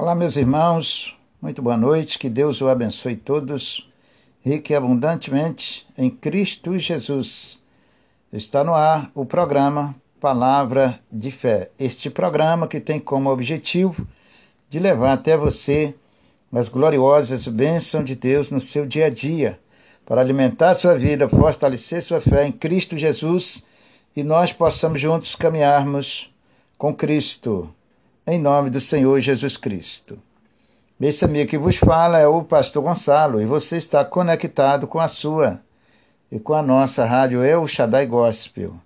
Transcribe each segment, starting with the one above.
Olá, meus irmãos, muito boa noite, que Deus o abençoe todos, rico e abundantemente em Cristo Jesus. Está no ar o programa Palavra de Fé. Este programa que tem como objetivo de levar até você as gloriosas bênçãos de Deus no seu dia a dia, para alimentar sua vida, fortalecer sua fé em Cristo Jesus e nós possamos juntos caminharmos com Cristo em nome do Senhor Jesus Cristo. Esse amigo que vos fala é o pastor Gonçalo e você está conectado com a sua e com a nossa rádio El Shaddai Gospel.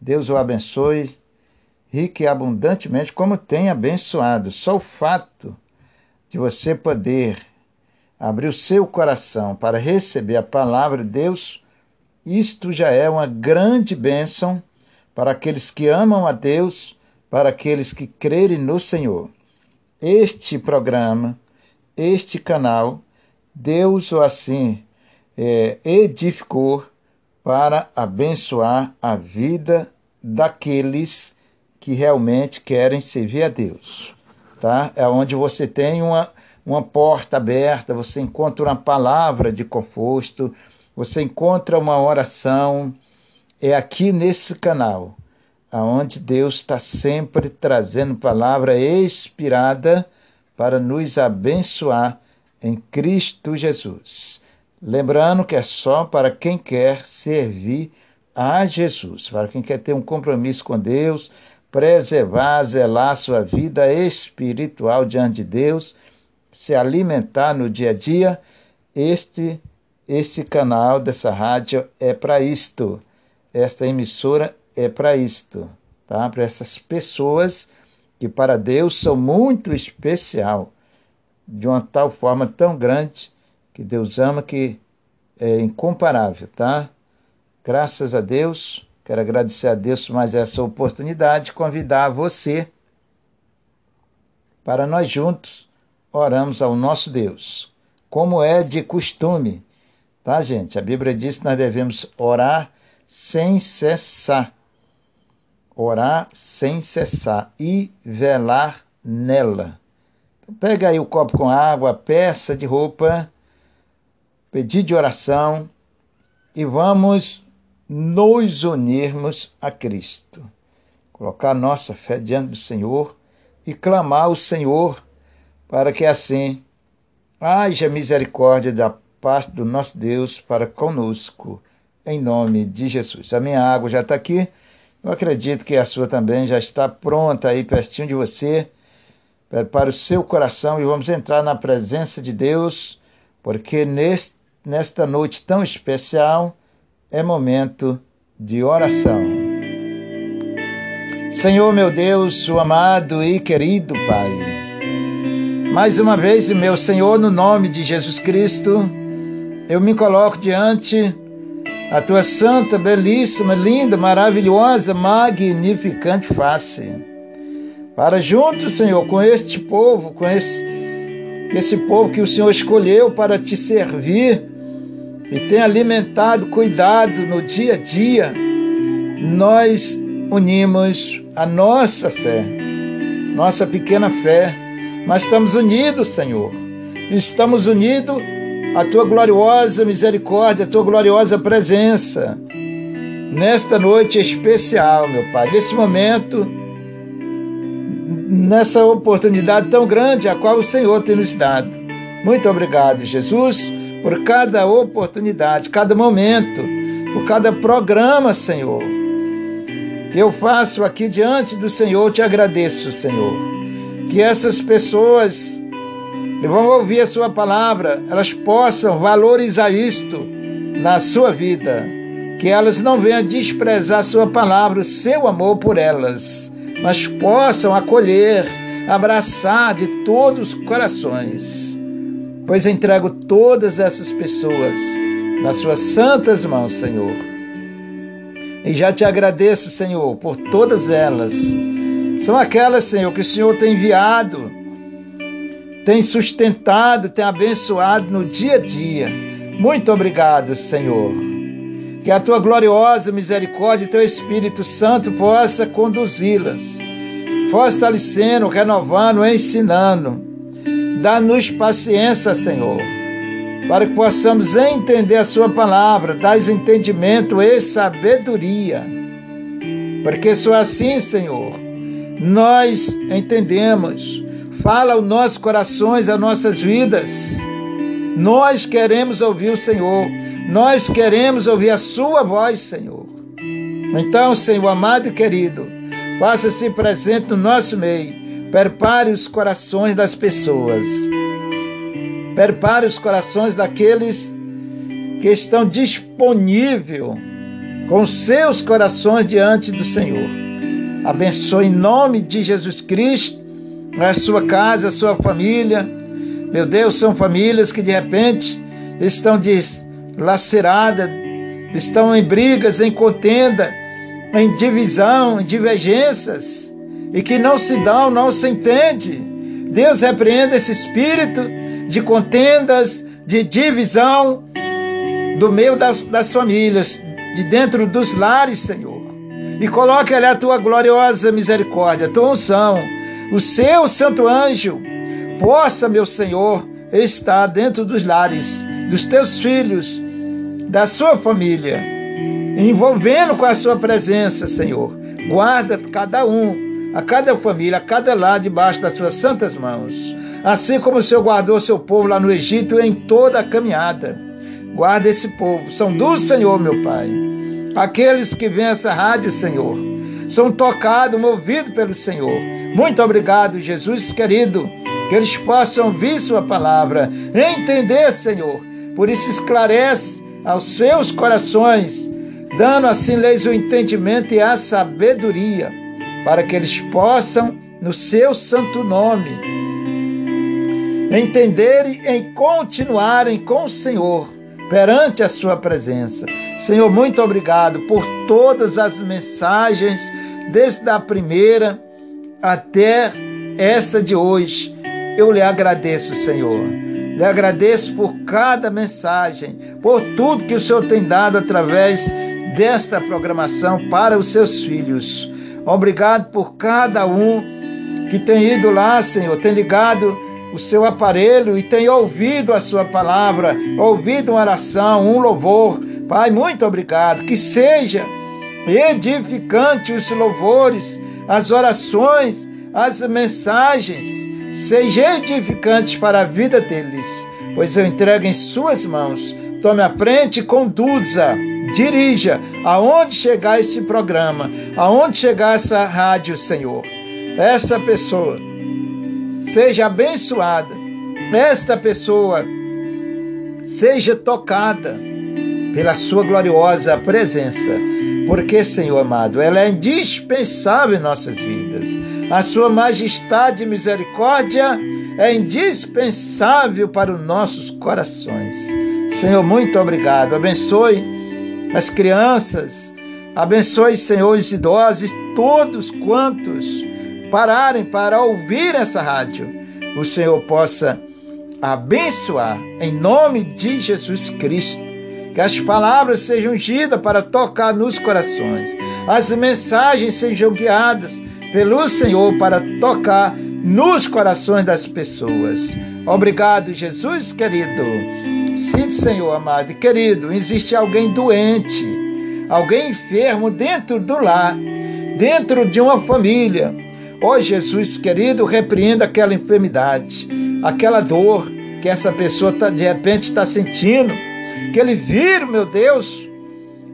Deus o abençoe rique e abundantemente como tem abençoado. Só o fato de você poder abrir o seu coração para receber a palavra de Deus, isto já é uma grande bênção para aqueles que amam a Deus para aqueles que crerem no Senhor. Este programa, este canal, Deus o assim é, edificou para abençoar a vida daqueles que realmente querem servir a Deus. Tá? É onde você tem uma, uma porta aberta, você encontra uma palavra de conforto, você encontra uma oração. É aqui nesse canal aonde Deus está sempre trazendo palavra inspirada para nos abençoar em Cristo Jesus. Lembrando que é só para quem quer servir a Jesus, para quem quer ter um compromisso com Deus, preservar, zelar sua vida espiritual diante de Deus, se alimentar no dia a dia, este este canal dessa rádio é para isto. Esta emissora é para isto, tá? Para essas pessoas que para Deus são muito especial, de uma tal forma tão grande que Deus ama que é incomparável, tá? Graças a Deus, quero agradecer a Deus mais essa oportunidade, convidar você para nós juntos oramos ao nosso Deus, como é de costume, tá, gente? A Bíblia diz que nós devemos orar sem cessar orar sem cessar e velar nela. Então, pega aí o copo com água, peça de roupa, pedido de oração e vamos nos unirmos a Cristo. Colocar nossa fé diante do Senhor e clamar ao Senhor para que assim haja misericórdia da parte do nosso Deus para conosco, em nome de Jesus. A minha água já está aqui. Eu acredito que a sua também já está pronta aí pertinho de você. Prepare o seu coração e vamos entrar na presença de Deus, porque neste, nesta noite tão especial é momento de oração. Senhor meu Deus, o amado e querido Pai, mais uma vez, meu Senhor, no nome de Jesus Cristo, eu me coloco diante a tua santa, belíssima, linda, maravilhosa, magnificante face. Para junto, Senhor, com este povo, com esse, esse povo que o Senhor escolheu para te servir e tem alimentado, cuidado no dia a dia, nós unimos a nossa fé, nossa pequena fé, mas estamos unidos, Senhor. Estamos unidos a tua gloriosa misericórdia, a tua gloriosa presença. Nesta noite especial, meu Pai, nesse momento, nessa oportunidade tão grande a qual o Senhor tem nos dado. Muito obrigado, Jesus, por cada oportunidade, cada momento, por cada programa, Senhor. Que eu faço aqui diante do Senhor, te agradeço, Senhor. Que essas pessoas e vão ouvir a sua palavra, elas possam valorizar isto na sua vida, que elas não venham desprezar a sua palavra, o seu amor por elas, mas possam acolher, abraçar de todos os corações. Pois entrego todas essas pessoas nas suas santas mãos, Senhor. E já te agradeço, Senhor, por todas elas. São aquelas, Senhor, que o Senhor tem enviado tem sustentado, tem abençoado no dia a dia. Muito obrigado, Senhor. Que a tua gloriosa misericórdia e teu Espírito Santo possa conduzi-las, fortalecendo, renovando, ensinando, Dá-nos paciência, Senhor, para que possamos entender a Sua palavra. Dás entendimento e sabedoria. Porque só assim, Senhor, nós entendemos. Fala aos nossos corações, às nossas vidas. Nós queremos ouvir o Senhor. Nós queremos ouvir a Sua voz, Senhor. Então, Senhor amado e querido, faça-se presente no nosso meio Prepare os corações das pessoas. Prepare os corações daqueles que estão disponíveis com seus corações diante do Senhor. Abençoe em nome de Jesus Cristo a sua casa, a sua família. Meu Deus, são famílias que de repente estão dilaceradas, estão em brigas, em contenda, em divisão, em divergências e que não se dão, não se entende. Deus repreenda esse espírito de contendas, de divisão do meio das, das famílias, de dentro dos lares, Senhor. E coloque ali a tua gloriosa misericórdia, a tua unção, o seu santo anjo, possa, meu Senhor, estar dentro dos lares dos teus filhos, da sua família, envolvendo com a sua presença, Senhor. Guarda cada um a cada família, a cada lar debaixo das suas santas mãos. Assim como o Senhor guardou seu povo lá no Egito em toda a caminhada. Guarda esse povo, são do Senhor, meu Pai. Aqueles que vêm essa rádio, Senhor, são tocados, movidos pelo Senhor. Muito obrigado, Jesus querido, que eles possam ouvir Sua palavra, entender, Senhor. Por isso, esclarece aos seus corações, dando assim-lhes o entendimento e a sabedoria para que eles possam, no seu santo nome, entenderem e continuarem com o Senhor perante a sua presença. Senhor, muito obrigado por todas as mensagens, desde a primeira até esta de hoje. Eu lhe agradeço, Senhor. Lhe agradeço por cada mensagem, por tudo que o Senhor tem dado através desta programação para os seus filhos. Obrigado por cada um que tem ido lá, Senhor, tem ligado o seu aparelho e tem ouvido a sua palavra, ouvido uma oração, um louvor. Pai, muito obrigado. Que seja edificante os louvores, as orações, as mensagens, seja edificante para a vida deles, pois eu entrego em suas mãos. Tome a frente e conduza dirija aonde chegar esse programa, aonde chegar essa rádio, Senhor. Essa pessoa seja abençoada, esta pessoa seja tocada pela sua gloriosa presença, porque, Senhor amado, ela é indispensável em nossas vidas. A sua majestade e misericórdia é indispensável para os nossos corações. Senhor, muito obrigado. Abençoe as crianças. Abençoe, Senhor, os idosos, todos quantos pararem para ouvir essa rádio. O Senhor possa abençoar em nome de Jesus Cristo. Que as palavras sejam ungidas para tocar nos corações. As mensagens sejam guiadas pelo Senhor para tocar nos corações das pessoas. Obrigado, Jesus querido. Sim, Senhor amado e querido, existe alguém doente, alguém enfermo dentro do lar, dentro de uma família. Ó oh, Jesus querido, repreenda aquela enfermidade, aquela dor que essa pessoa tá, de repente está sentindo, que ele vira, meu Deus,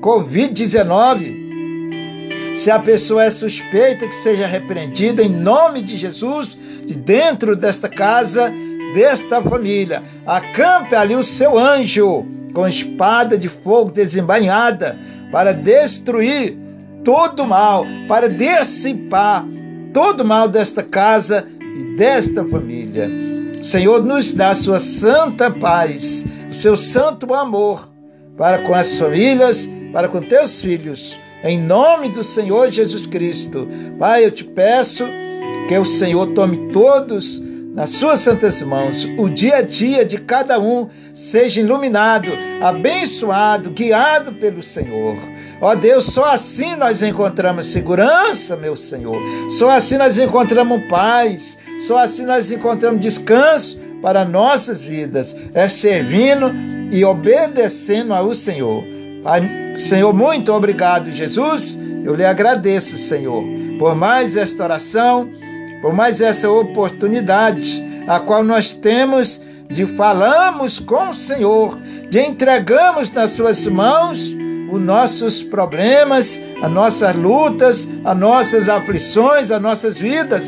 Covid-19. Se a pessoa é suspeita, que seja repreendida em nome de Jesus, de dentro desta casa desta família. Acampe ali o seu anjo com espada de fogo desembainhada para destruir todo mal, para dissipar todo mal desta casa e desta família. Senhor, nos dá a sua santa paz, o seu santo amor para com as famílias, para com teus filhos. Em nome do Senhor Jesus Cristo. Pai, eu te peço que o Senhor tome todos nas suas santas mãos, o dia a dia de cada um seja iluminado, abençoado, guiado pelo Senhor. Ó Deus, só assim nós encontramos segurança, meu Senhor. Só assim nós encontramos paz. Só assim nós encontramos descanso para nossas vidas é servindo e obedecendo ao Senhor. Pai, Senhor, muito obrigado, Jesus. Eu lhe agradeço, Senhor, por mais esta oração, por mais essa oportunidade a qual nós temos de falarmos com o Senhor, de entregamos nas suas mãos os nossos problemas, as nossas lutas, as nossas aflições, as nossas vidas.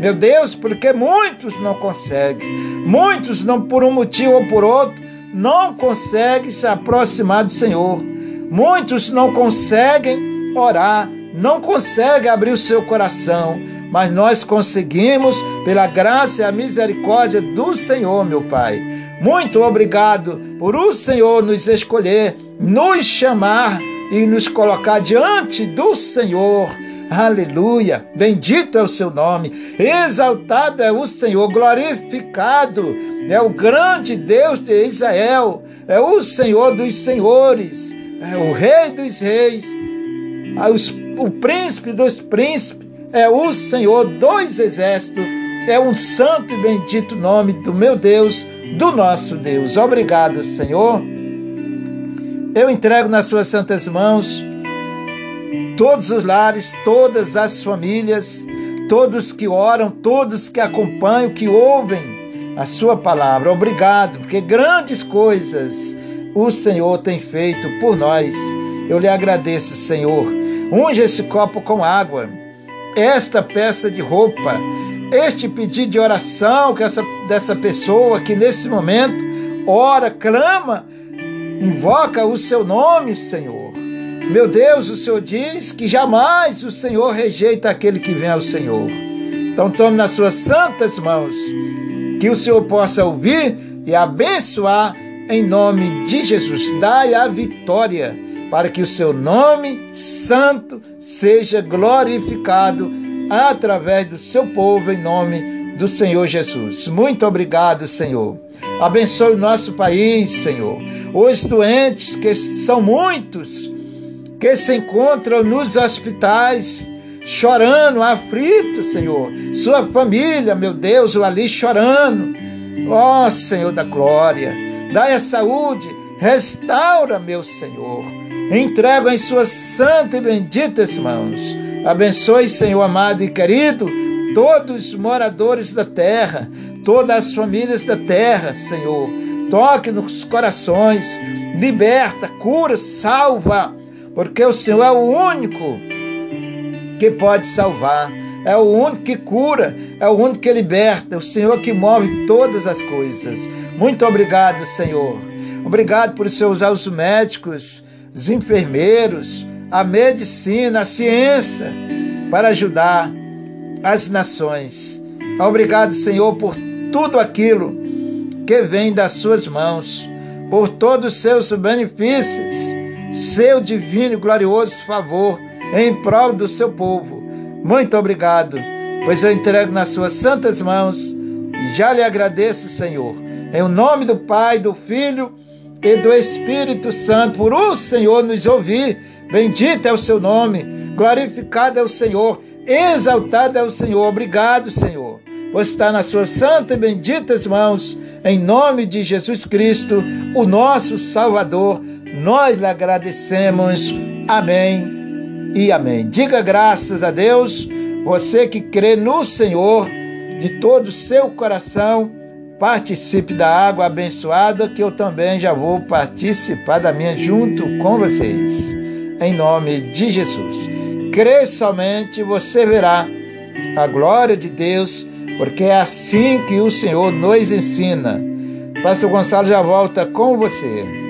Meu Deus, porque muitos não conseguem, muitos não por um motivo ou por outro, não conseguem se aproximar do Senhor. Muitos não conseguem orar, não conseguem abrir o seu coração, mas nós conseguimos pela graça e a misericórdia do Senhor, meu Pai. Muito obrigado por o Senhor nos escolher, nos chamar e nos colocar diante do Senhor. Aleluia! Bendito é o seu nome, exaltado é o Senhor, glorificado é o grande Deus de Israel, é o Senhor dos senhores, é o Rei dos reis, é o príncipe dos príncipes, é o Senhor dos exércitos, é um santo e bendito nome do meu Deus, do nosso Deus. Obrigado, Senhor. Eu entrego nas suas santas mãos todos os lares, todas as famílias, todos que oram, todos que acompanham, que ouvem a sua palavra. Obrigado, porque grandes coisas o Senhor tem feito por nós. Eu lhe agradeço, Senhor. Unge esse copo com água, esta peça de roupa, este pedido de oração que essa, dessa pessoa que nesse momento ora, clama, invoca o seu nome, Senhor. Meu Deus, o Senhor diz que jamais o Senhor rejeita aquele que vem ao Senhor. Então tome nas suas santas mãos que o Senhor possa ouvir e abençoar em nome de Jesus. Dai a vitória para que o seu nome santo seja glorificado através do seu povo em nome do Senhor Jesus. Muito obrigado, Senhor. Abençoe o nosso país, Senhor. Os doentes, que são muitos, que se encontram nos hospitais, chorando, aflito, Senhor. Sua família, meu Deus, ali chorando. Ó oh, Senhor da glória, dai a saúde, restaura, meu Senhor. Entrego em suas santas e benditas mãos. Abençoe, Senhor amado e querido, todos os moradores da terra, todas as famílias da terra, Senhor. Toque nos corações, liberta, cura, salva, porque o Senhor é o único que pode salvar, é o único que cura, é o único que liberta, é o Senhor que move todas as coisas. Muito obrigado, Senhor. Obrigado por Senhor usar os médicos, os enfermeiros, a medicina, a ciência para ajudar as nações. Obrigado, Senhor, por tudo aquilo que vem das suas mãos, por todos os seus benefícios, seu divino e glorioso favor em prol do seu povo. Muito obrigado, pois eu entrego nas suas santas mãos e já lhe agradeço, Senhor, em nome do Pai, do Filho e do Espírito Santo, por o Senhor nos ouvir. Bendito é o seu nome, glorificado é o Senhor, exaltado é o Senhor. Obrigado, Senhor, por estar nas suas santas e benditas mãos, em nome de Jesus Cristo, o nosso Salvador. Nós lhe agradecemos. Amém e amém. Diga graças a Deus, você que crê no Senhor de todo o seu coração, participe da água abençoada, que eu também já vou participar da minha junto com vocês. Em nome de Jesus. Crê somente, você verá a glória de Deus, porque é assim que o Senhor nos ensina. Pastor Gonçalo já volta com você.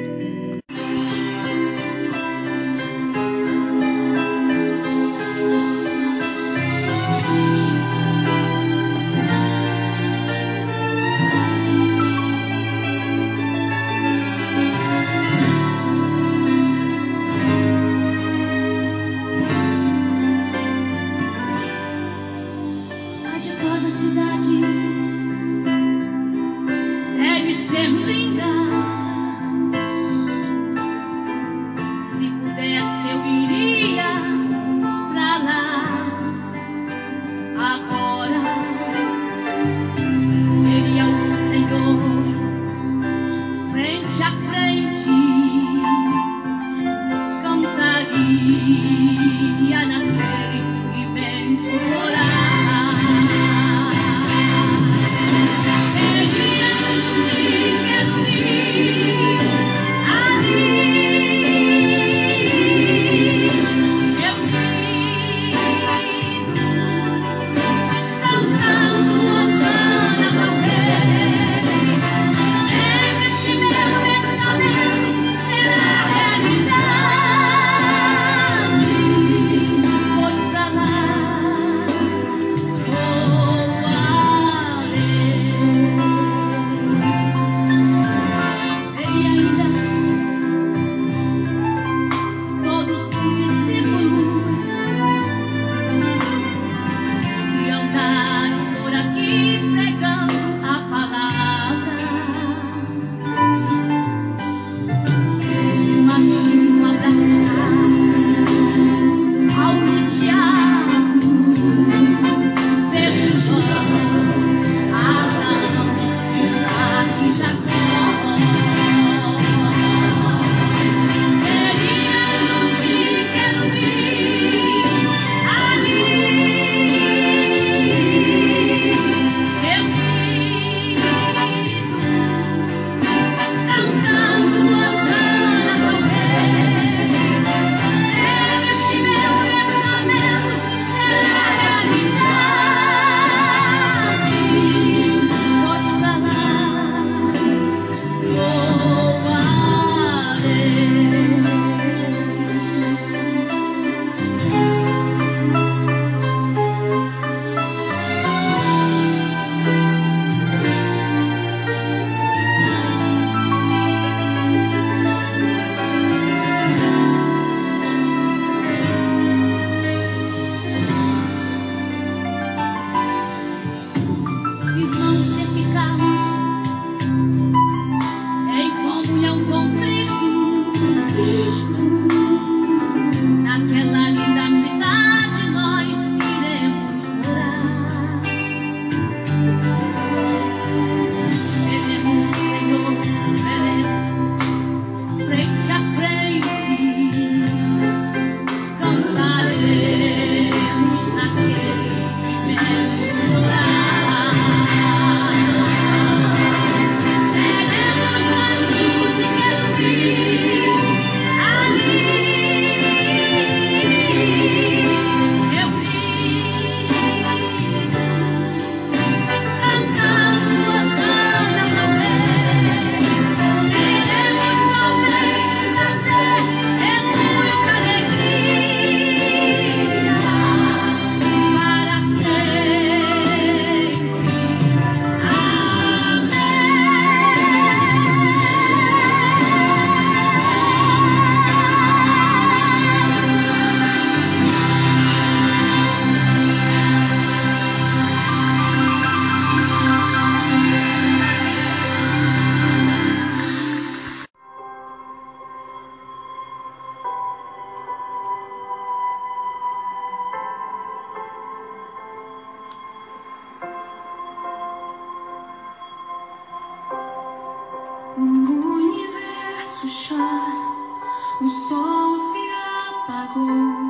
Sempre ele vive, ressuscita.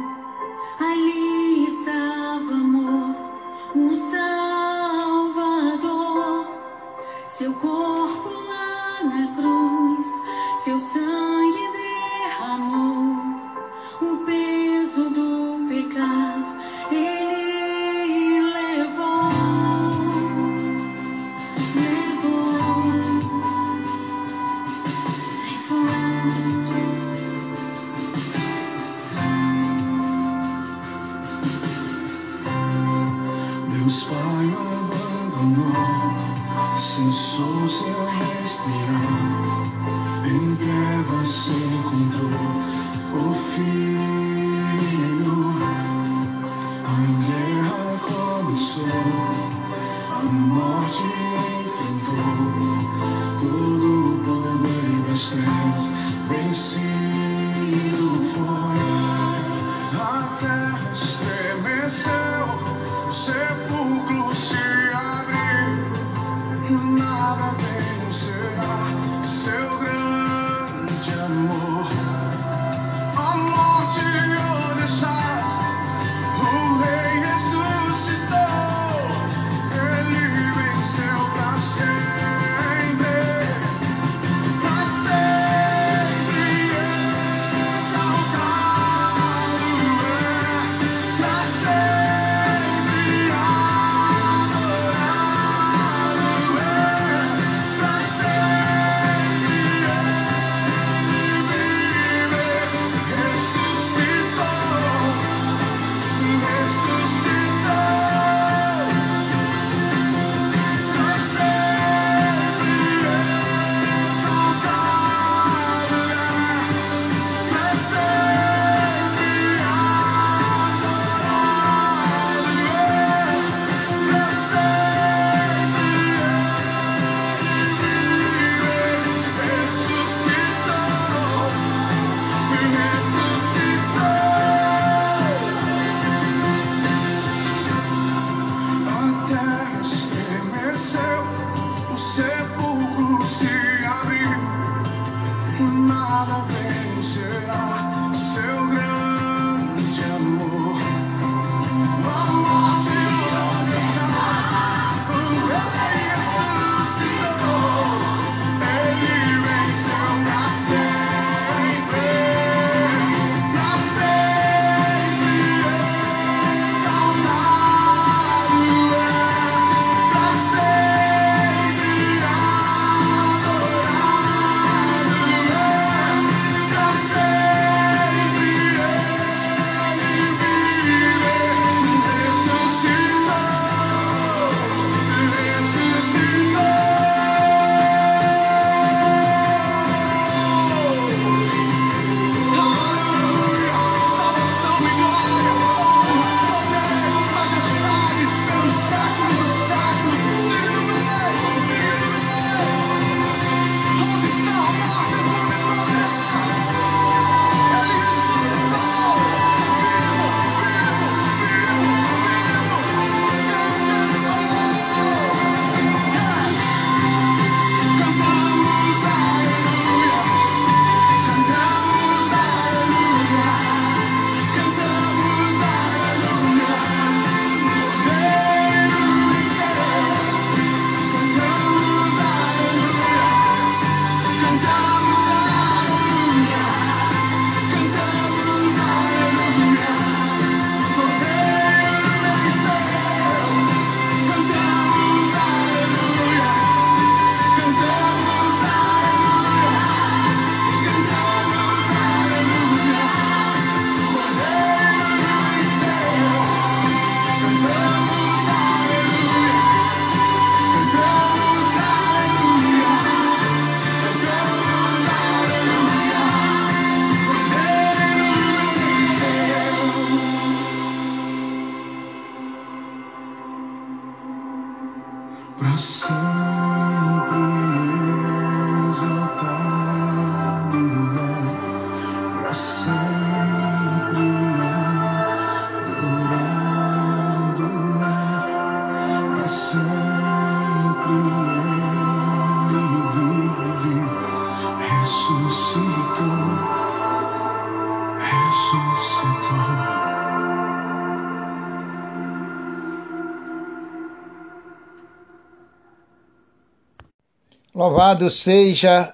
Louvado seja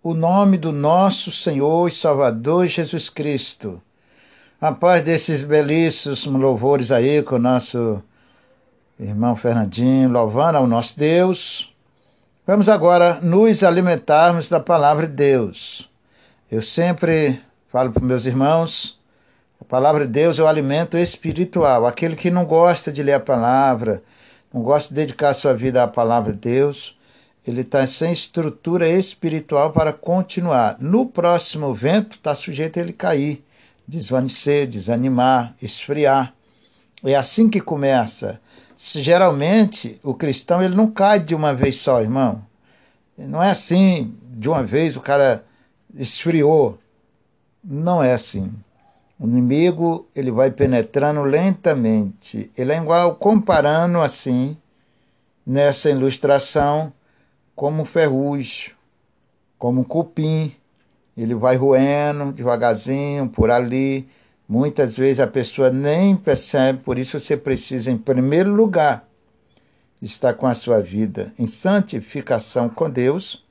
o nome do nosso Senhor e Salvador Jesus Cristo. Após desses belíssimos louvores aí com o nosso irmão Fernandinho, louvando ao nosso Deus, vamos agora nos alimentarmos da palavra de Deus. Eu sempre falo para meus irmãos, a palavra de Deus é o alimento espiritual. Aquele que não gosta de ler a palavra, não gosta de dedicar sua vida à palavra de Deus, ele está sem estrutura espiritual para continuar. No próximo vento, está sujeito a ele cair, desvanecer, desanimar, esfriar. É assim que começa. Geralmente, o cristão ele não cai de uma vez só, irmão. Não é assim, de uma vez o cara esfriou. Não é assim. O inimigo ele vai penetrando lentamente. Ele é igual comparando assim nessa ilustração como ferrugem, como cupim. Ele vai roendo devagarzinho por ali. Muitas vezes a pessoa nem percebe, por isso você precisa, em primeiro lugar, estar com a sua vida em santificação com Deus,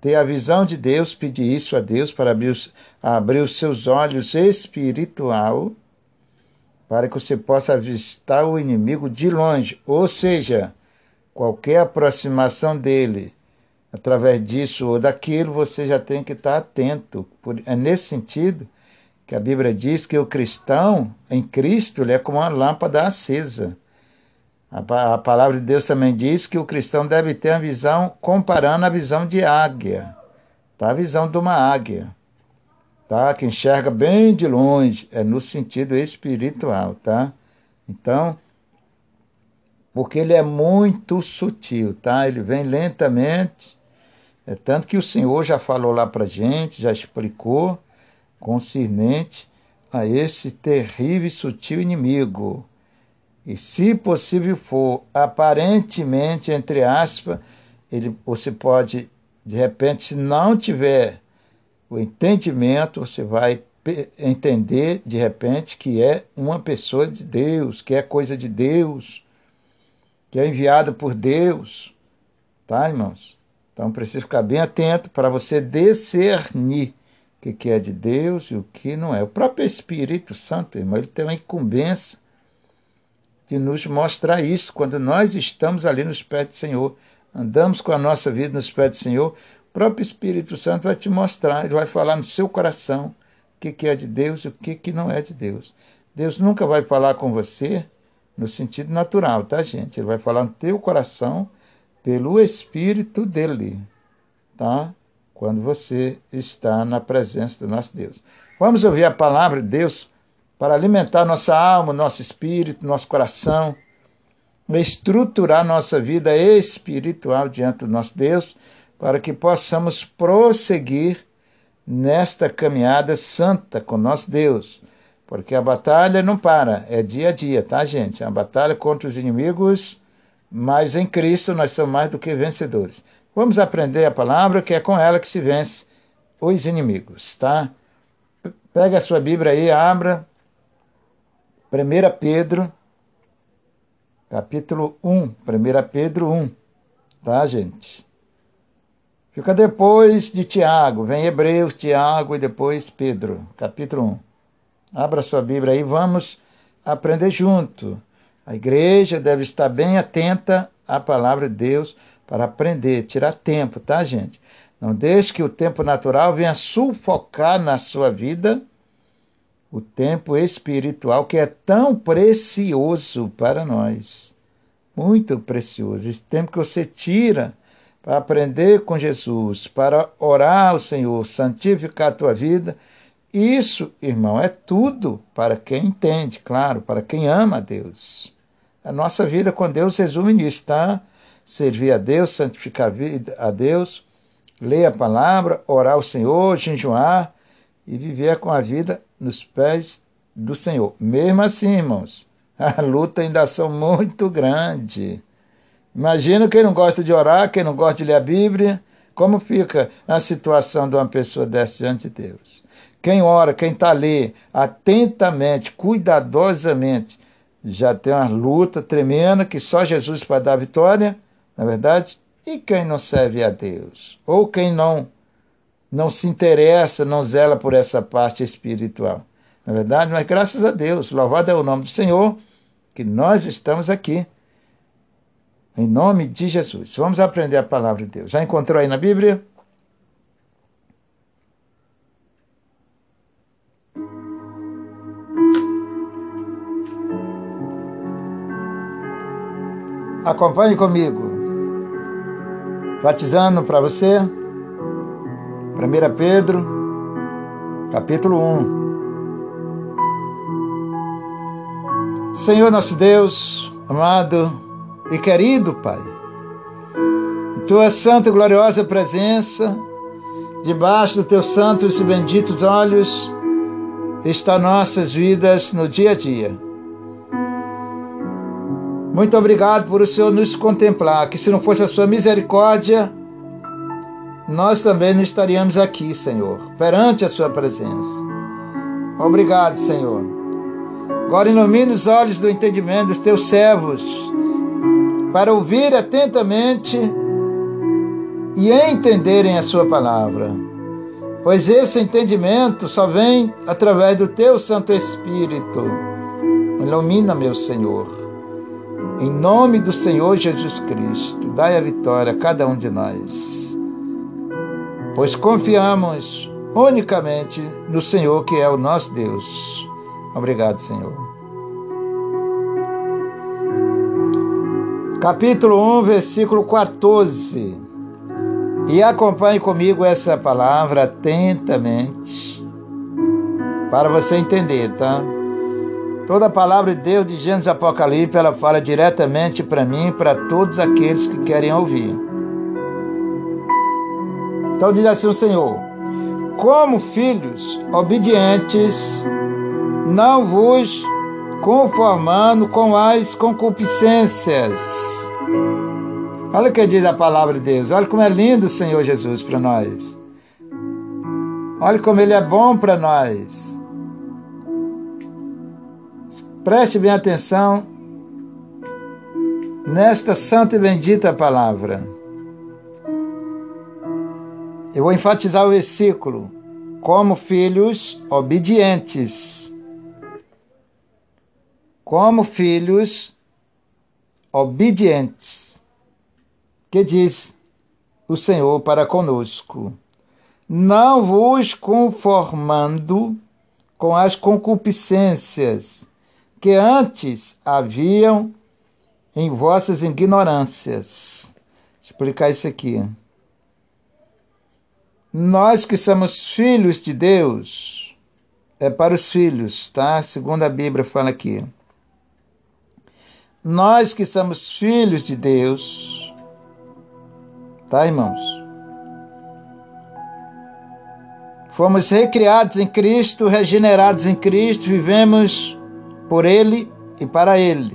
ter a visão de Deus, pedir isso a Deus para abrir os, abrir os seus olhos espiritual, para que você possa avistar o inimigo de longe. Ou seja, qualquer aproximação dele, através disso ou daquilo, você já tem que estar atento. É nesse sentido que a Bíblia diz que o cristão, em Cristo, ele é como uma lâmpada acesa. A, palavra de Deus também diz que o cristão deve ter a visão comparando a visão de águia, tá? A visão de uma águia, tá? Que enxerga bem de longe, é no sentido espiritual, tá? Então, porque ele é muito sutil, tá? Ele vem lentamente. É tanto que o Senhor já falou lá para gente, já explicou concernente a esse terrível e sutil inimigo. E se possível for, aparentemente, entre aspas, ele, você pode, de repente, se não tiver o entendimento, você vai entender, de repente, que é uma pessoa de Deus, que é coisa de Deus que é enviado por Deus. Tá, irmãos? Então precisa ficar bem atento para você discernir o que é de Deus e o que não é. O próprio Espírito Santo, irmão, ele tem uma incumbência de nos mostrar isso quando nós estamos ali nos pés do Senhor, andamos com a nossa vida nos pés do Senhor. O próprio Espírito Santo vai te mostrar, ele vai falar no seu coração o que é de Deus e o que não é de Deus. Deus nunca vai falar com você no sentido natural, tá, gente? Ele vai falar no teu coração pelo Espírito dele, tá? Quando você está na presença do nosso Deus. Vamos ouvir a palavra de Deus para alimentar nossa alma, nosso espírito, nosso coração, estruturar nossa vida espiritual diante do nosso Deus, para que possamos prosseguir nesta caminhada santa com nosso Deus porque a batalha não para, é dia a dia, tá, gente? É uma batalha contra os inimigos, mas em Cristo nós somos mais do que vencedores. Vamos aprender a palavra, que é com ela que se vence os inimigos, tá? Pega a sua Bíblia aí, abra 1 Pedro, capítulo 1, 1 Pedro 1, tá, gente? Fica depois de Tiago, vem Hebreus, Tiago e depois Pedro, capítulo 1. Abra sua Bíblia aí, vamos aprender junto. A igreja deve estar bem atenta à palavra de Deus para aprender, tirar tempo, tá, gente? Não deixe que o tempo natural venha sufocar na sua vida o tempo espiritual que é tão precioso para nós. Muito precioso. Esse tempo que você tira para aprender com Jesus, para orar ao Senhor, santificar a tua vida isso, irmão, é tudo para quem entende, claro, para quem ama a Deus. A nossa vida com Deus resume nisso, tá? Servir a Deus, santificar a Deus, ler a palavra, orar ao Senhor, jejuar e viver com a vida nos pés do Senhor. Mesmo assim, irmãos, a luta ainda são muito grande. Imagina quem não gosta de orar, quem não gosta de ler a Bíblia, como fica a situação de uma pessoa dessa diante de Deus. Quem ora, quem está ali atentamente, cuidadosamente, já tem uma luta tremenda que só Jesus pode dar vitória, na é verdade? E quem não serve a Deus? Ou quem não não se interessa, não zela por essa parte espiritual? Na verdade, mas graças a Deus, louvado é o nome do Senhor, que nós estamos aqui. Em nome de Jesus. Vamos aprender a palavra de Deus. Já encontrou aí na Bíblia? Acompanhe comigo. Batizando para você. 1 Pedro, capítulo 1. Senhor nosso Deus, amado e querido Pai, tua santa e gloriosa presença, debaixo dos teus santos e benditos olhos, está nossas vidas no dia a dia muito obrigado por o Senhor nos contemplar, que se não fosse a sua misericórdia, nós também não estaríamos aqui, Senhor, perante a sua presença. Obrigado, Senhor. Agora ilumine os olhos do entendimento dos teus servos, para ouvir atentamente e entenderem a sua palavra. Pois esse entendimento só vem através do teu Santo Espírito. Ilumina, meu Senhor em nome do Senhor Jesus Cristo, dai a vitória a cada um de nós, pois confiamos unicamente no Senhor, que é o nosso Deus. Obrigado, Senhor. Capítulo 1, versículo 14. E acompanhe comigo essa palavra atentamente, para você entender, tá? Toda a palavra de Deus de Gênesis Apocalipse, ela fala diretamente para mim e para todos aqueles que querem ouvir. Então diz assim o Senhor: Como filhos obedientes, não vos conformando com as concupiscências. Olha o que diz a palavra de Deus. Olha como é lindo o Senhor Jesus para nós. Olha como Ele é bom para nós. Preste bem atenção nesta santa e bendita palavra. Eu vou enfatizar o versículo. Como filhos obedientes. Como filhos obedientes. Que diz o Senhor para conosco: Não vos conformando com as concupiscências que antes haviam em vossas ignorâncias. Vou explicar isso aqui. Nós que somos filhos de Deus, é para os filhos, tá? Segundo a Bíblia fala aqui. Nós que somos filhos de Deus, tá, irmãos? Fomos recriados em Cristo, regenerados em Cristo, vivemos por ele e para ele.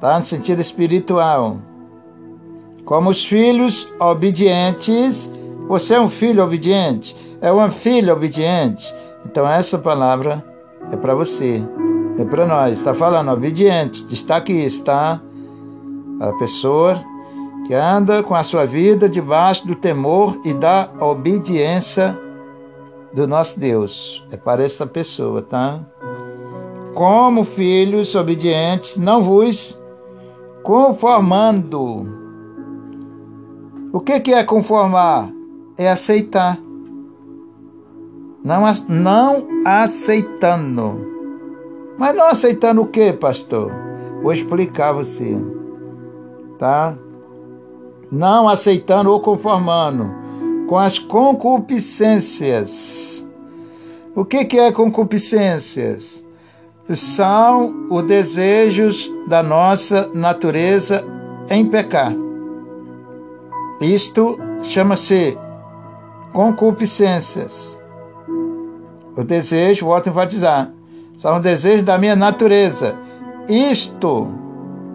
Tá? No sentido espiritual. Como os filhos obedientes, você é um filho obediente, é uma filha obediente. Então essa palavra é para você, é para nós. Está falando obediente, destaque isso, tá? A pessoa que anda com a sua vida debaixo do temor e da obediência do nosso Deus. É para essa pessoa, tá? Como filhos obedientes, não vos conformando. O que é conformar? É aceitar. Não, não aceitando. Mas não aceitando o que, pastor? Vou explicar a você. Tá? Não aceitando ou conformando com as concupiscências. O que, que é concupiscências? São os desejos da nossa natureza em pecar. Isto chama-se concupiscências. O desejo, volto a enfatizar, são os desejos da minha natureza. Isto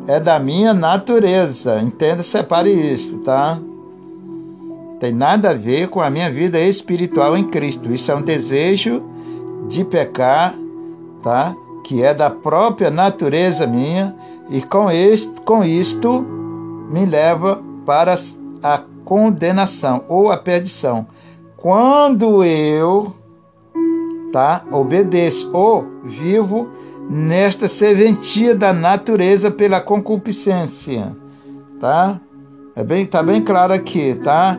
é da minha natureza. Entenda, separe isto, tá? Tem nada a ver com a minha vida espiritual em Cristo. Isso é um desejo de pecar, tá? Que é da própria natureza minha, e com, este, com isto me leva para a condenação ou a perdição. Quando eu, tá, obedeço ou vivo nesta serventia da natureza pela concupiscência, tá? É bem, tá bem claro aqui, tá?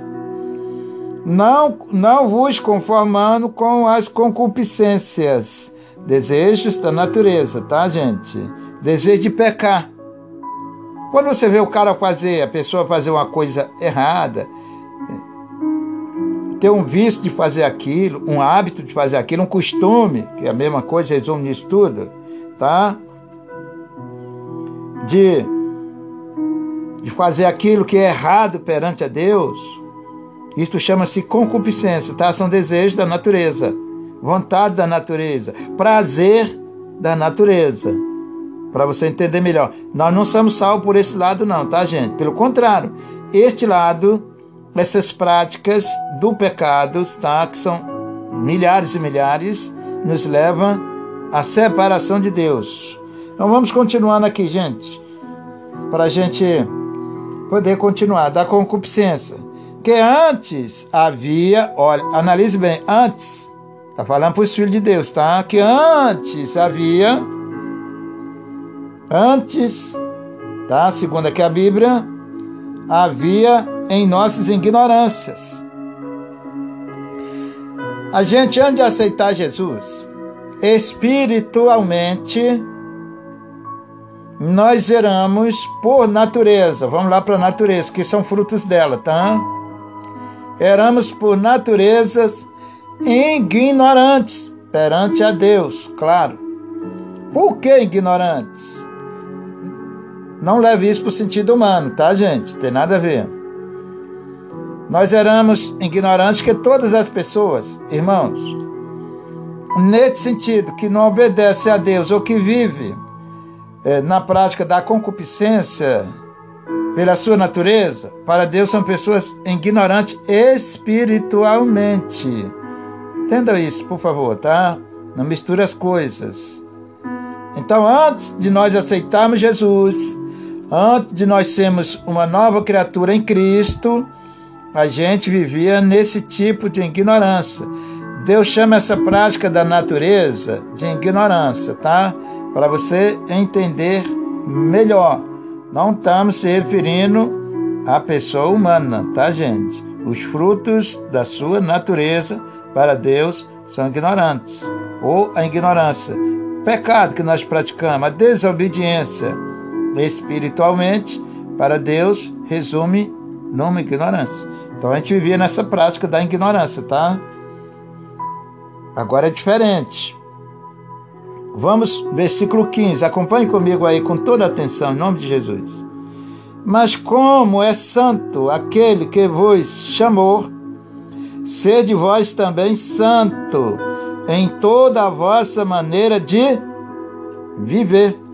Não, não vos conformando com as concupiscências, desejos da natureza, tá, gente? Desejo de pecar. Quando você vê o cara fazer, a pessoa fazer uma coisa errada, ter um vício de fazer aquilo, um hábito de fazer aquilo, um costume, que é a mesma coisa, resume nisso tudo, tá? De, de fazer aquilo que é errado perante a Deus. Isto chama-se concupiscência, tá? São desejos da natureza, vontade da natureza, prazer da natureza. Para você entender melhor. Nós não somos salvos por esse lado, não, tá, gente? Pelo contrário, este lado, essas práticas do pecado, tá? Que são milhares e milhares, nos levam à separação de Deus. Então vamos continuando aqui, gente, para a gente poder continuar. Da concupiscência. Que antes havia, olha, analise bem, antes, tá falando para os filhos de Deus, tá? Que antes havia Antes, tá? Segundo aqui a Bíblia, havia em nossas ignorâncias. A gente, antes de aceitar Jesus, espiritualmente, nós éramos por natureza. Vamos lá para a natureza, que são frutos dela, tá? Éramos por natureza ignorantes perante a Deus, claro. Por que ignorantes? Não leve isso para o sentido humano, tá, gente? Tem nada a ver. Nós éramos ignorantes que todas as pessoas, irmãos, nesse sentido, que não obedece a Deus ou que vive é, na prática da concupiscência pela sua natureza, para Deus são pessoas ignorantes espiritualmente. Entenda isso, por favor, tá? Não misture as coisas. Então, antes de nós aceitarmos Jesus, Antes de nós sermos uma nova criatura em Cristo, a gente vivia nesse tipo de ignorância. Deus chama essa prática da natureza de ignorância, tá? Para você entender melhor. Não estamos se referindo à pessoa humana, tá, gente? Os frutos da sua natureza para Deus são ignorantes, ou a ignorância. Pecado que nós praticamos, a desobediência espiritualmente, para Deus, resume numa ignorância. Então a gente vivia nessa prática da ignorância, tá? Agora é diferente. Vamos, versículo 15. Acompanhe comigo aí com toda atenção, em nome de Jesus. Mas como é santo aquele que vos chamou, sede vós também santo em toda a vossa maneira de viver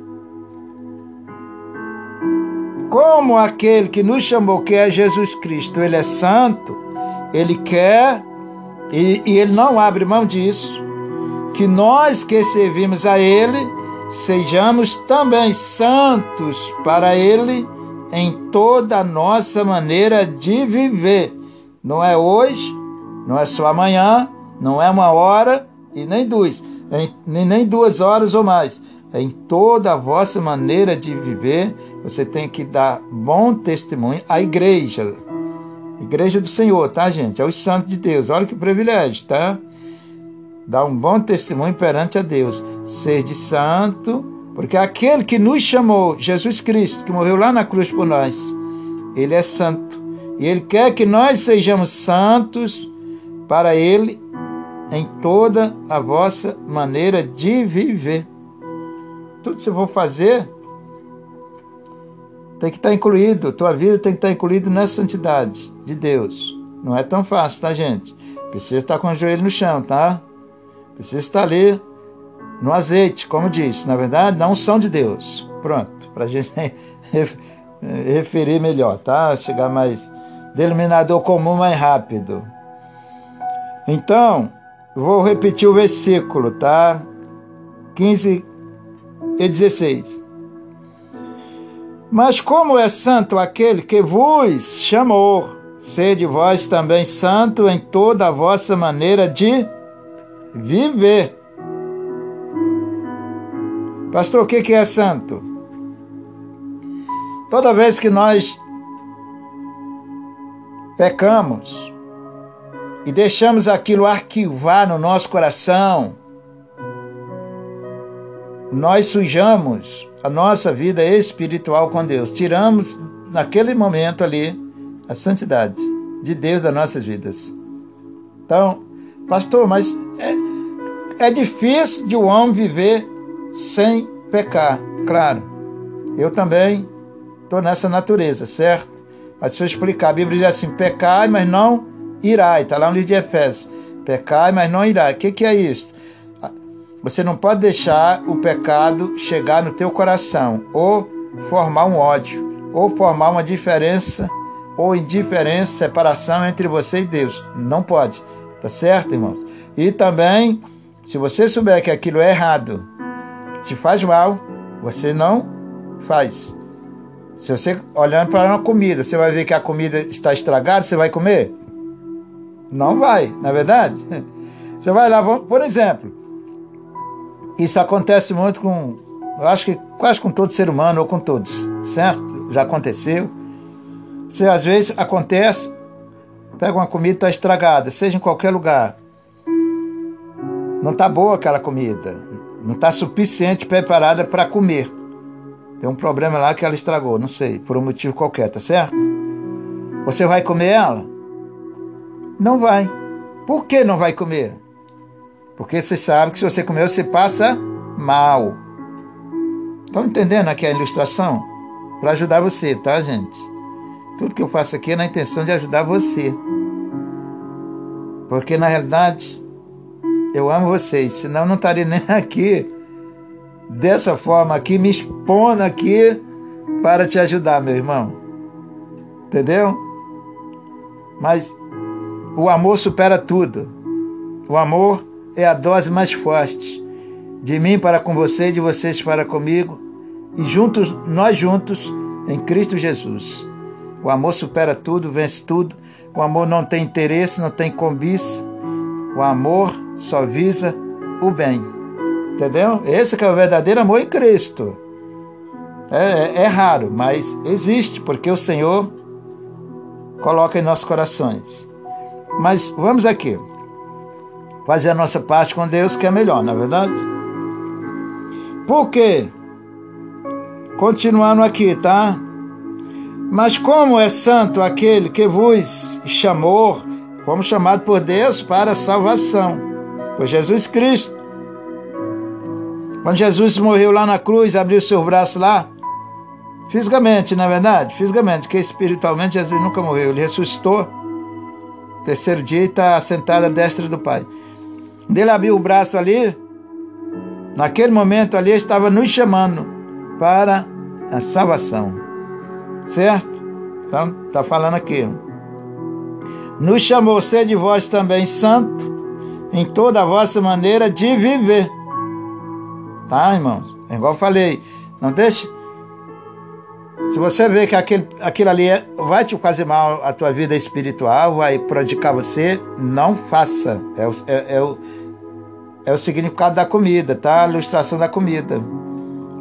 como aquele que nos chamou, que é Jesus Cristo, ele é santo, ele quer, e, e ele não abre mão disso, que nós que servimos a ele, sejamos também santos para ele em toda a nossa maneira de viver. Não é hoje, não é só amanhã, não é uma hora e nem duas, nem duas horas ou mais em toda a vossa maneira de viver, você tem que dar bom testemunho à igreja. Igreja do Senhor, tá, gente? É os santos de Deus. Olha que privilégio, tá? Dar um bom testemunho perante a Deus. Ser de santo, porque aquele que nos chamou, Jesus Cristo, que morreu lá na cruz por nós, ele é santo. E ele quer que nós sejamos santos para ele em toda a vossa maneira de viver. Tudo que você for fazer tem que estar incluído, tua vida tem que estar incluída nessa santidade de Deus. Não é tão fácil, tá, gente? Precisa estar com o joelho no chão, tá? Precisa estar ali no azeite, como disse, na verdade, na unção de Deus. Pronto, para a gente referir melhor, tá? Chegar mais denominador comum mais rápido. Então, vou repetir o versículo, tá? 15 e 16. Mas como é santo aquele que vos chamou, sede vós também santo em toda a vossa maneira de viver. Pastor, o que é santo? Toda vez que nós pecamos e deixamos aquilo arquivar no nosso coração, nós sujamos a nossa vida espiritual com Deus. Tiramos naquele momento ali a santidade de Deus das nossas vidas. Então, pastor, mas é, é difícil de um homem viver sem pecar. Claro, eu também estou nessa natureza, certo? Mas deixa eu explicar. A Bíblia diz assim: pecai, mas não irai. Está lá no livro de Efésios. Pecai, mas não irai. O que, que é isso? Você não pode deixar o pecado chegar no teu coração, ou formar um ódio, ou formar uma diferença, ou indiferença, separação entre você e Deus. Não pode. Tá certo, irmãos? E também, se você souber que aquilo é errado, te faz mal, você não faz. Se você olhando para uma comida, você vai ver que a comida está estragada, você vai comer? Não vai, na é verdade? Você vai lá, por exemplo, isso acontece muito com, eu acho que quase com todo ser humano ou com todos, certo? Já aconteceu. Se às vezes acontece, pega uma comida está estragada, seja em qualquer lugar. Não está boa aquela comida, não está suficiente preparada para comer. Tem um problema lá que ela estragou, não sei, por um motivo qualquer, tá certo? Você vai comer ela? Não vai. Por que não vai comer? Porque você sabe que se você comer, você passa mal. Estão entendendo aqui a ilustração? Para ajudar você, tá, gente? Tudo que eu faço aqui é na intenção de ajudar você. Porque na realidade, eu amo vocês, senão eu não estaria nem aqui dessa forma aqui, me expondo aqui para te ajudar, meu irmão. Entendeu? Mas o amor supera tudo. O amor é a dose mais forte. De mim para com você de vocês para comigo. E juntos, nós juntos, em Cristo Jesus. O amor supera tudo, vence tudo. O amor não tem interesse, não tem cobiça. O amor só visa o bem. Entendeu? Esse é o verdadeiro amor em Cristo. É, é, é raro, mas existe, porque o Senhor coloca em nossos corações. Mas vamos aqui fazer a nossa parte com Deus, que é melhor, não é verdade? Por quê? Continuando aqui, tá? Mas como é santo aquele que vos chamou, fomos chamados por Deus para a salvação, por Jesus Cristo. Quando Jesus morreu lá na cruz, abriu seu braço lá, fisicamente, na é verdade, fisicamente, porque espiritualmente Jesus nunca morreu, ele ressuscitou. Terceiro dia está sentado à destra do Pai. Ele abriu o braço ali, naquele momento ali estava nos chamando para a salvação. Certo? Então, está falando aqui. Nos chamou ser de vós também santo em toda a vossa maneira de viver. Tá, irmãos? É igual eu falei. Não deixe. Se você vê que aquele, aquilo ali é, vai te fazer mal a tua vida espiritual, vai prejudicar você, não faça. É o, é, é o, é o significado da comida, tá? A ilustração da comida.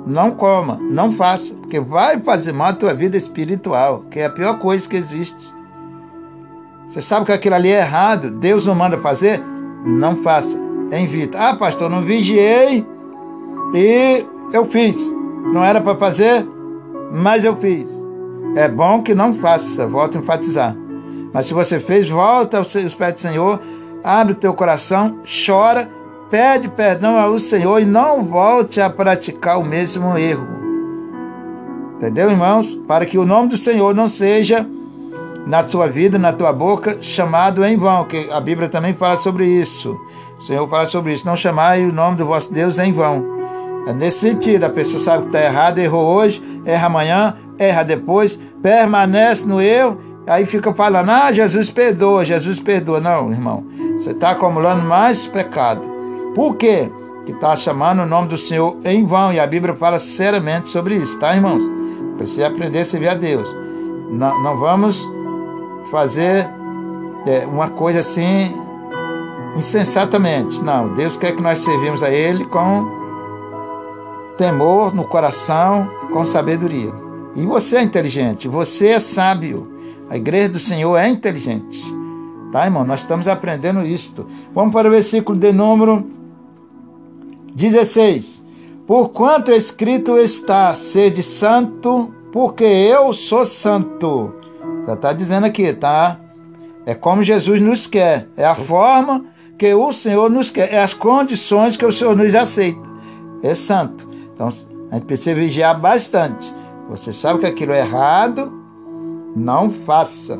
Não coma, não faça, porque vai fazer mal a tua vida espiritual, que é a pior coisa que existe. Você sabe que aquilo ali é errado, Deus não manda fazer? Não faça. Evita. Ah, pastor, não vigiei e eu fiz. Não era para fazer, mas eu fiz. É bom que não faça, volto a enfatizar. Mas se você fez, volta aos pés do Senhor, abre o teu coração, chora pede perdão ao Senhor e não volte a praticar o mesmo erro. Entendeu, irmãos? Para que o nome do Senhor não seja na sua vida, na tua boca, chamado em vão, que a Bíblia também fala sobre isso. O Senhor fala sobre isso. Não chamai o nome do vosso Deus em vão. É nesse sentido, a pessoa sabe que está errado, errou hoje, erra amanhã, erra depois, permanece no erro, aí fica falando, ah, Jesus perdoa, Jesus perdoa. Não, irmão, você está acumulando mais pecado. Por quê? Que está chamando o nome do Senhor em vão. E a Bíblia fala seriamente sobre isso, tá, irmãos? precisa aprender a servir a Deus. Não, não vamos fazer é, uma coisa assim insensatamente. Não, Deus quer que nós servimos a Ele com temor no coração, com sabedoria. E você é inteligente, você é sábio. A igreja do Senhor é inteligente. Tá, irmão? Nós estamos aprendendo isto. Vamos para o versículo de número 16. Porquanto escrito está, sede santo, porque eu sou santo. Já está dizendo aqui, tá? É como Jesus nos quer. É a forma que o Senhor nos quer. É as condições que o Senhor nos aceita. É santo. Então, a gente precisa vigiar bastante. Você sabe que aquilo é errado, não faça.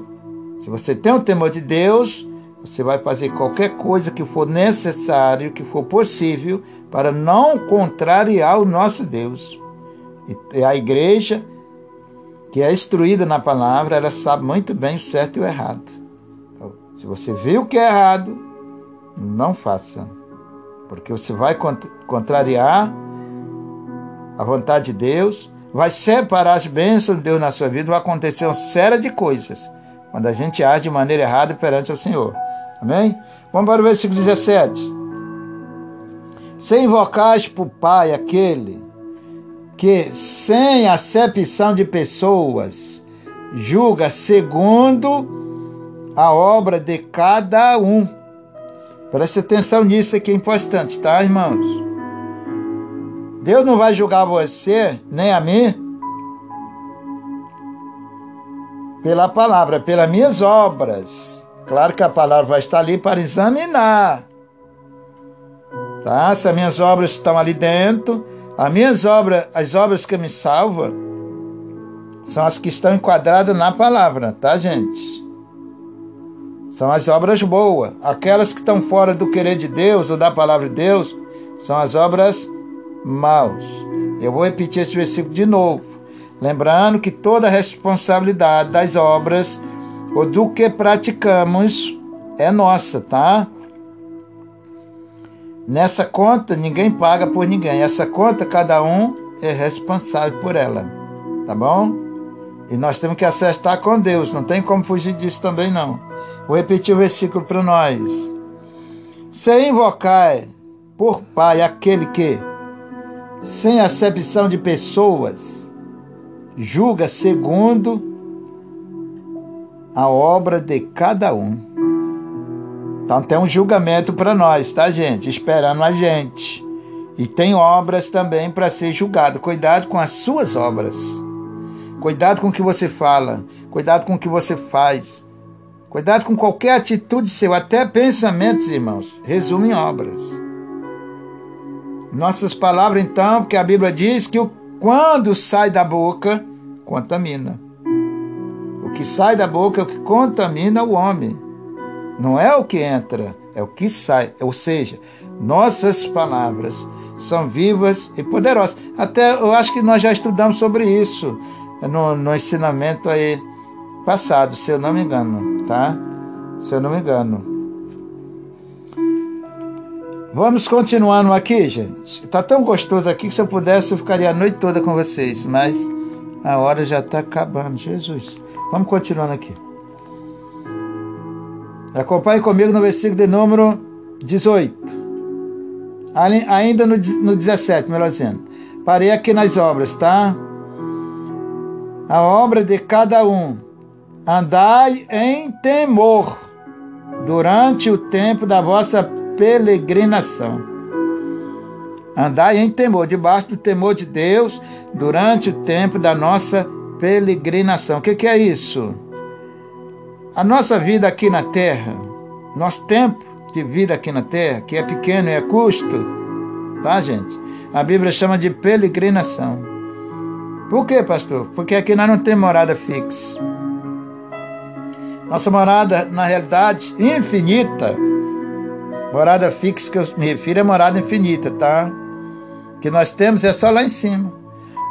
Se você tem o temor de Deus, você vai fazer qualquer coisa que for necessário, que for possível, para não contrariar o nosso Deus. E a igreja, que é instruída na palavra, ela sabe muito bem o certo e o errado. Então, se você viu que é errado, não faça. Porque você vai contrariar a vontade de Deus, vai separar as bênçãos de Deus na sua vida, vai acontecer uma série de coisas quando a gente age de maneira errada perante o Senhor. Amém? Vamos para o versículo 17. Se invocais por Pai aquele que, sem acepção de pessoas, julga segundo a obra de cada um. Preste atenção nisso aqui, é importante, tá, irmãos? Deus não vai julgar você, nem a mim, pela palavra, pelas minhas obras. Claro que a palavra vai estar ali para examinar. Tá? Se as minhas obras estão ali dentro, as minhas obras, as obras que me salvam, são as que estão enquadradas na palavra, tá, gente? São as obras boas. Aquelas que estão fora do querer de Deus ou da palavra de Deus, são as obras maus. Eu vou repetir esse versículo de novo. Lembrando que toda a responsabilidade das obras ou do que praticamos é nossa, tá? Nessa conta ninguém paga por ninguém. Essa conta cada um é responsável por ela, tá bom? E nós temos que acertar com Deus, não tem como fugir disso também não. Vou repetir o versículo para nós. Se invocar por Pai aquele que, sem acepção de pessoas, julga segundo a obra de cada um. Então tem um julgamento para nós, tá, gente? Esperando a gente. E tem obras também para ser julgado. Cuidado com as suas obras. Cuidado com o que você fala. Cuidado com o que você faz. Cuidado com qualquer atitude seu, até pensamentos, irmãos. Resume em obras. Nossas palavras, então, porque a Bíblia diz que o quando sai da boca, contamina. O que sai da boca é o que contamina o homem. Não é o que entra, é o que sai. Ou seja, nossas palavras são vivas e poderosas. Até eu acho que nós já estudamos sobre isso no, no ensinamento aí passado, se eu não me engano, tá? Se eu não me engano. Vamos continuando aqui, gente. Tá tão gostoso aqui que se eu pudesse eu ficaria a noite toda com vocês, mas a hora já está acabando, Jesus. Vamos continuando aqui. Acompanhe comigo no versículo de número 18. Ainda no, no 17, melhor dizendo. Parei aqui nas obras, tá? A obra de cada um. Andai em temor durante o tempo da vossa peregrinação. Andai em temor, debaixo do temor de Deus, durante o tempo da nossa peregrinação. O que, que é isso? A nossa vida aqui na terra, nosso tempo de vida aqui na terra, que é pequeno e é custo, tá, gente? A Bíblia chama de peregrinação. Por quê, pastor? Porque aqui nós não temos morada fixa. Nossa morada, na realidade, infinita, Morada fixa que eu me refiro é morada infinita, tá? Que nós temos é só lá em cima.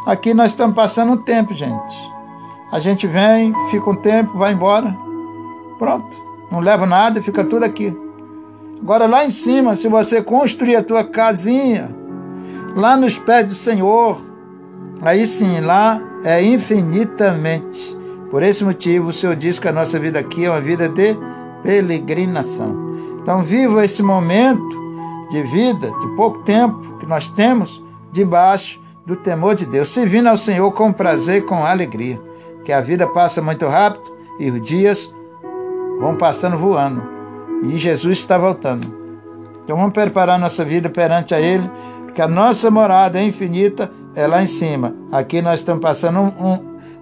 Aqui nós estamos passando um tempo, gente. A gente vem, fica um tempo, vai embora. Pronto. Não leva nada, fica tudo aqui. Agora lá em cima, se você construir a tua casinha, lá nos pés do Senhor, aí sim, lá é infinitamente. Por esse motivo, o Senhor diz que a nossa vida aqui é uma vida de peregrinação. Então, viva esse momento de vida, de pouco tempo que nós temos, debaixo do temor de Deus, servindo ao Senhor com prazer e com alegria. Que a vida passa muito rápido e os dias vão passando voando. E Jesus está voltando. Então vamos preparar nossa vida perante a Ele, porque a nossa morada é infinita, é lá em cima. Aqui nós estamos passando um,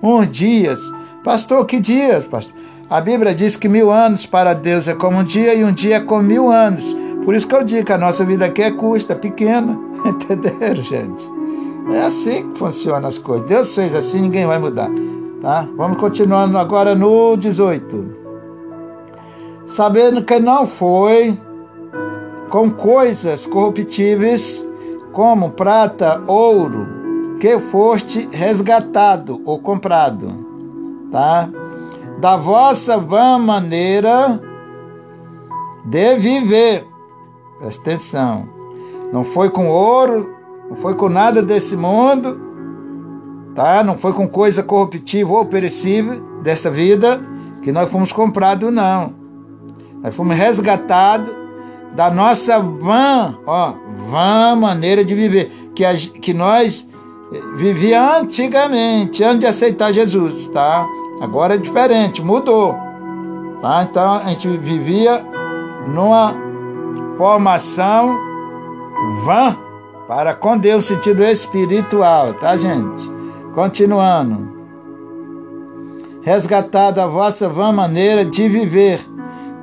um, uns dias. Pastor, que dias, pastor? A Bíblia diz que mil anos para Deus é como um dia e um dia é como mil anos. Por isso que eu digo que a nossa vida aqui é custa, é pequena. Entenderam, gente? É assim que funcionam as coisas. Deus fez assim, ninguém vai mudar. Tá? Vamos continuando agora no 18. Sabendo que não foi com coisas corruptíveis, como prata, ouro, que foste resgatado ou comprado, tá? Da vossa vã maneira de viver. Presta atenção. Não foi com ouro, não foi com nada desse mundo, tá? Não foi com coisa corruptível ou perecível dessa vida que nós fomos comprados, não. Nós fomos resgatados da nossa vã, ó, vã maneira de viver, que, a, que nós vivia antigamente, antes de aceitar Jesus, tá? Agora é diferente, mudou. Tá? Então a gente vivia numa formação vã para com Deus, sentido espiritual, tá, gente? Continuando. Resgatada a vossa vã maneira de viver,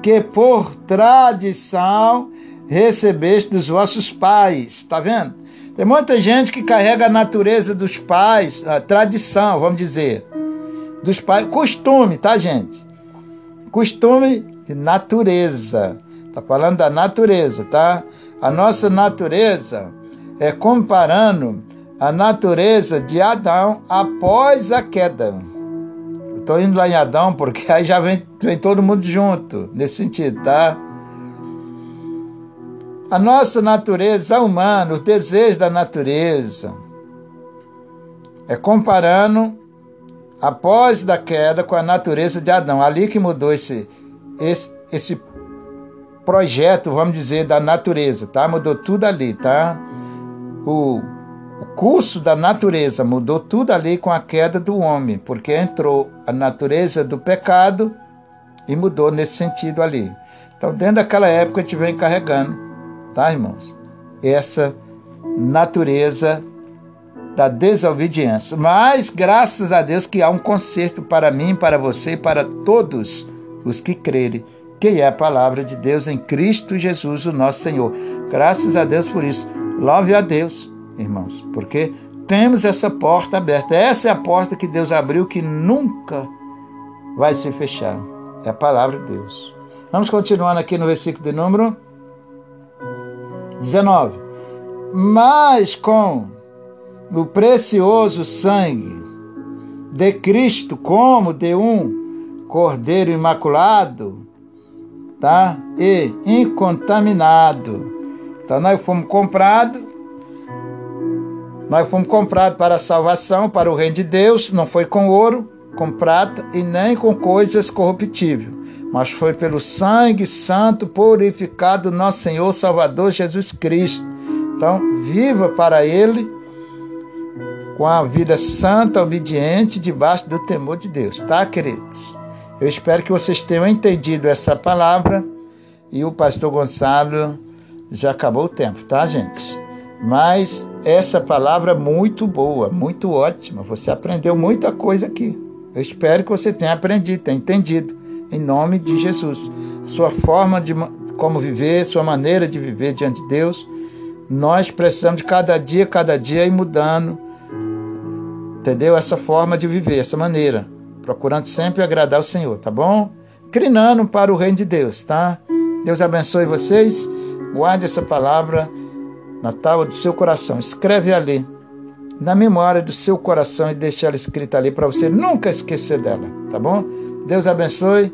que por tradição recebeste dos vossos pais, tá vendo? Tem muita gente que carrega a natureza dos pais, a tradição, vamos dizer dos pais. Costume, tá, gente? Costume de natureza. Tá falando da natureza, tá? A nossa natureza é comparando a natureza de Adão após a queda. Tô indo lá em Adão porque aí já vem, vem todo mundo junto, nesse sentido, tá? A nossa natureza humana, os desejos da natureza, é comparando após da queda com a natureza de Adão. Ali que mudou esse, esse, esse projeto, vamos dizer, da natureza, tá? Mudou tudo ali, tá? O, o curso da natureza mudou tudo ali com a queda do homem, porque entrou a natureza do pecado e mudou nesse sentido ali. Então, dentro daquela época, a gente vem carregando, tá, irmãos? Essa natureza da desobediência. Mas graças a Deus que há um conserto para mim, para você e para todos os que crerem, que é a palavra de Deus em Cristo Jesus, o nosso Senhor. Graças a Deus por isso. Louve a Deus, irmãos, porque temos essa porta aberta. Essa é a porta que Deus abriu que nunca vai se fechar. É a palavra de Deus. Vamos continuando aqui no versículo de número 19. Mas com o precioso sangue de Cristo como de um cordeiro imaculado, tá? E incontaminado. Então nós fomos comprados, nós fomos comprados para a salvação, para o reino de Deus, não foi com ouro, com prata e nem com coisas corruptíveis, mas foi pelo sangue santo purificado do nosso Senhor Salvador Jesus Cristo. Então, viva para Ele com a vida santa, obediente, debaixo do temor de Deus, tá, queridos? Eu espero que vocês tenham entendido essa palavra e o pastor Gonçalo já acabou o tempo, tá, gente? Mas essa palavra é muito boa, muito ótima. Você aprendeu muita coisa aqui. Eu espero que você tenha aprendido, tenha entendido. Em nome de Jesus. Sua forma de como viver, sua maneira de viver diante de Deus. Nós precisamos de cada dia, cada dia ir mudando Entendeu? Essa forma de viver, essa maneira. Procurando sempre agradar o Senhor, tá bom? Crinando para o reino de Deus, tá? Deus abençoe vocês. Guarde essa palavra na tábua do seu coração. Escreve ali, na memória do seu coração e deixe ela escrita ali para você nunca esquecer dela, tá bom? Deus abençoe.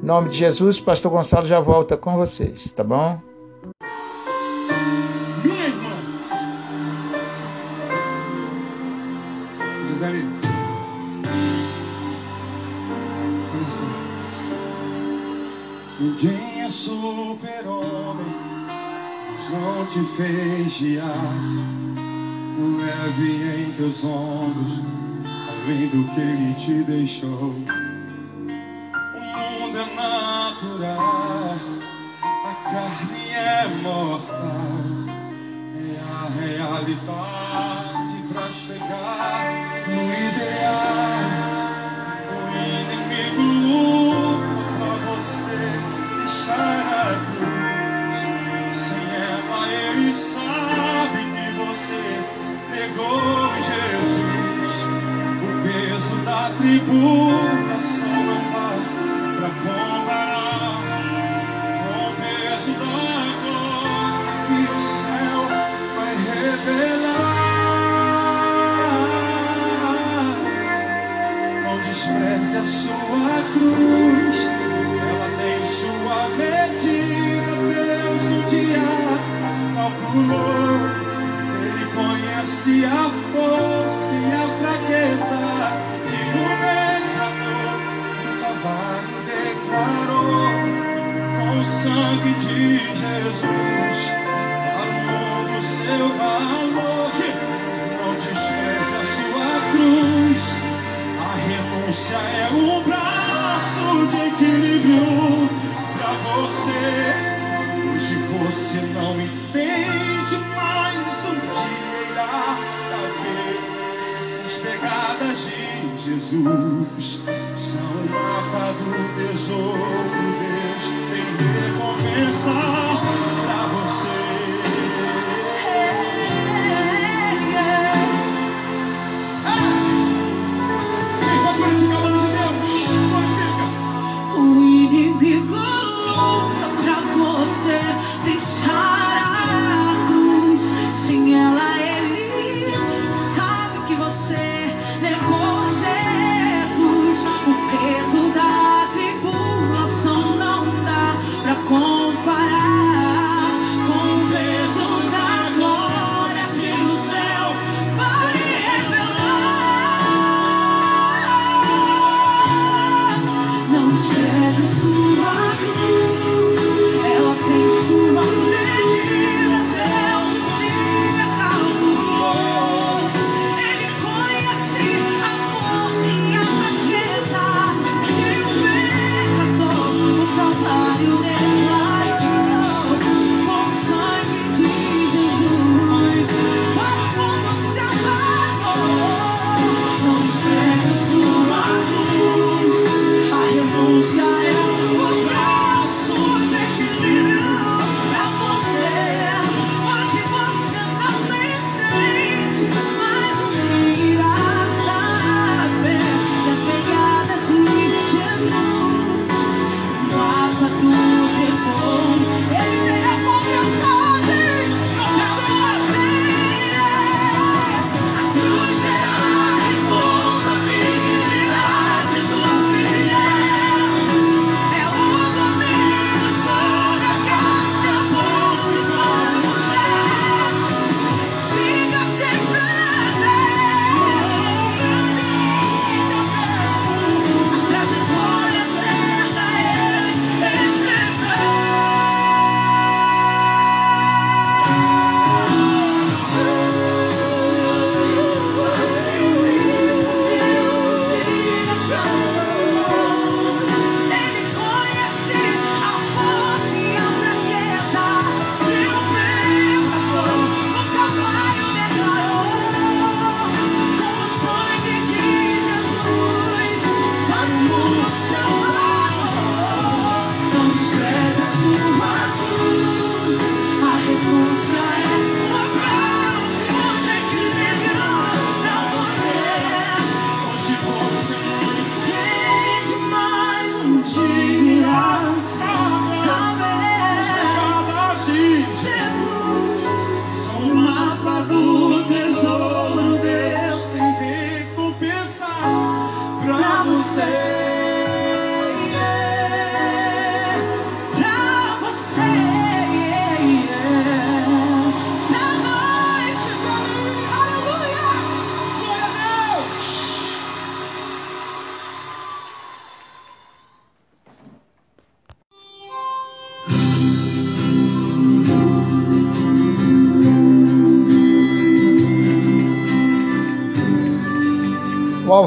Em nome de Jesus, Pastor Gonçalo já volta com vocês, tá bom? Super-homem, Deus não te fez de aço. Leve em teus ombros, além do que Ele te deixou. O mundo é natural, a carne é mortal. É a realidade para chegar tribulação não dá pra comparar com o peso da glória que o céu vai revelar. Não despreze a sua cruz, ela tem sua medida. Deus um dia calculou, Ele conhece a força e a fraqueza o sangue de Jesus, para o seu valor. Não despreze a sua cruz. A renúncia é um braço de equilíbrio para você. Hoje você não entende, mas um dia irá saber. As pegadas de Jesus são o mapa do tesouro. Deus tem começar.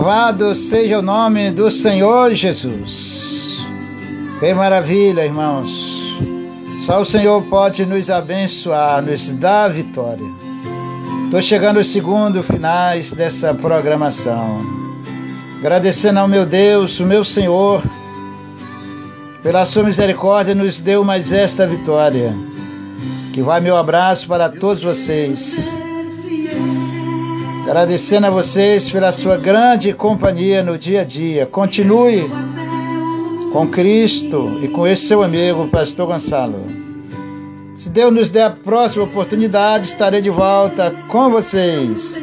Louvado seja o nome do Senhor Jesus. Que maravilha, irmãos. Só o Senhor pode nos abençoar, nos dar vitória. Estou chegando aos segundos finais dessa programação. Agradecendo ao meu Deus, o meu Senhor, pela sua misericórdia, nos deu mais esta vitória. Que vai meu abraço para todos vocês. Agradecendo a vocês pela sua grande companhia no dia a dia. Continue com Cristo e com esse seu amigo, Pastor Gonçalo. Se Deus nos der a próxima oportunidade, estarei de volta com vocês.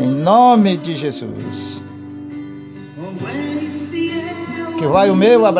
Em nome de Jesus. Que vai o meu abraço.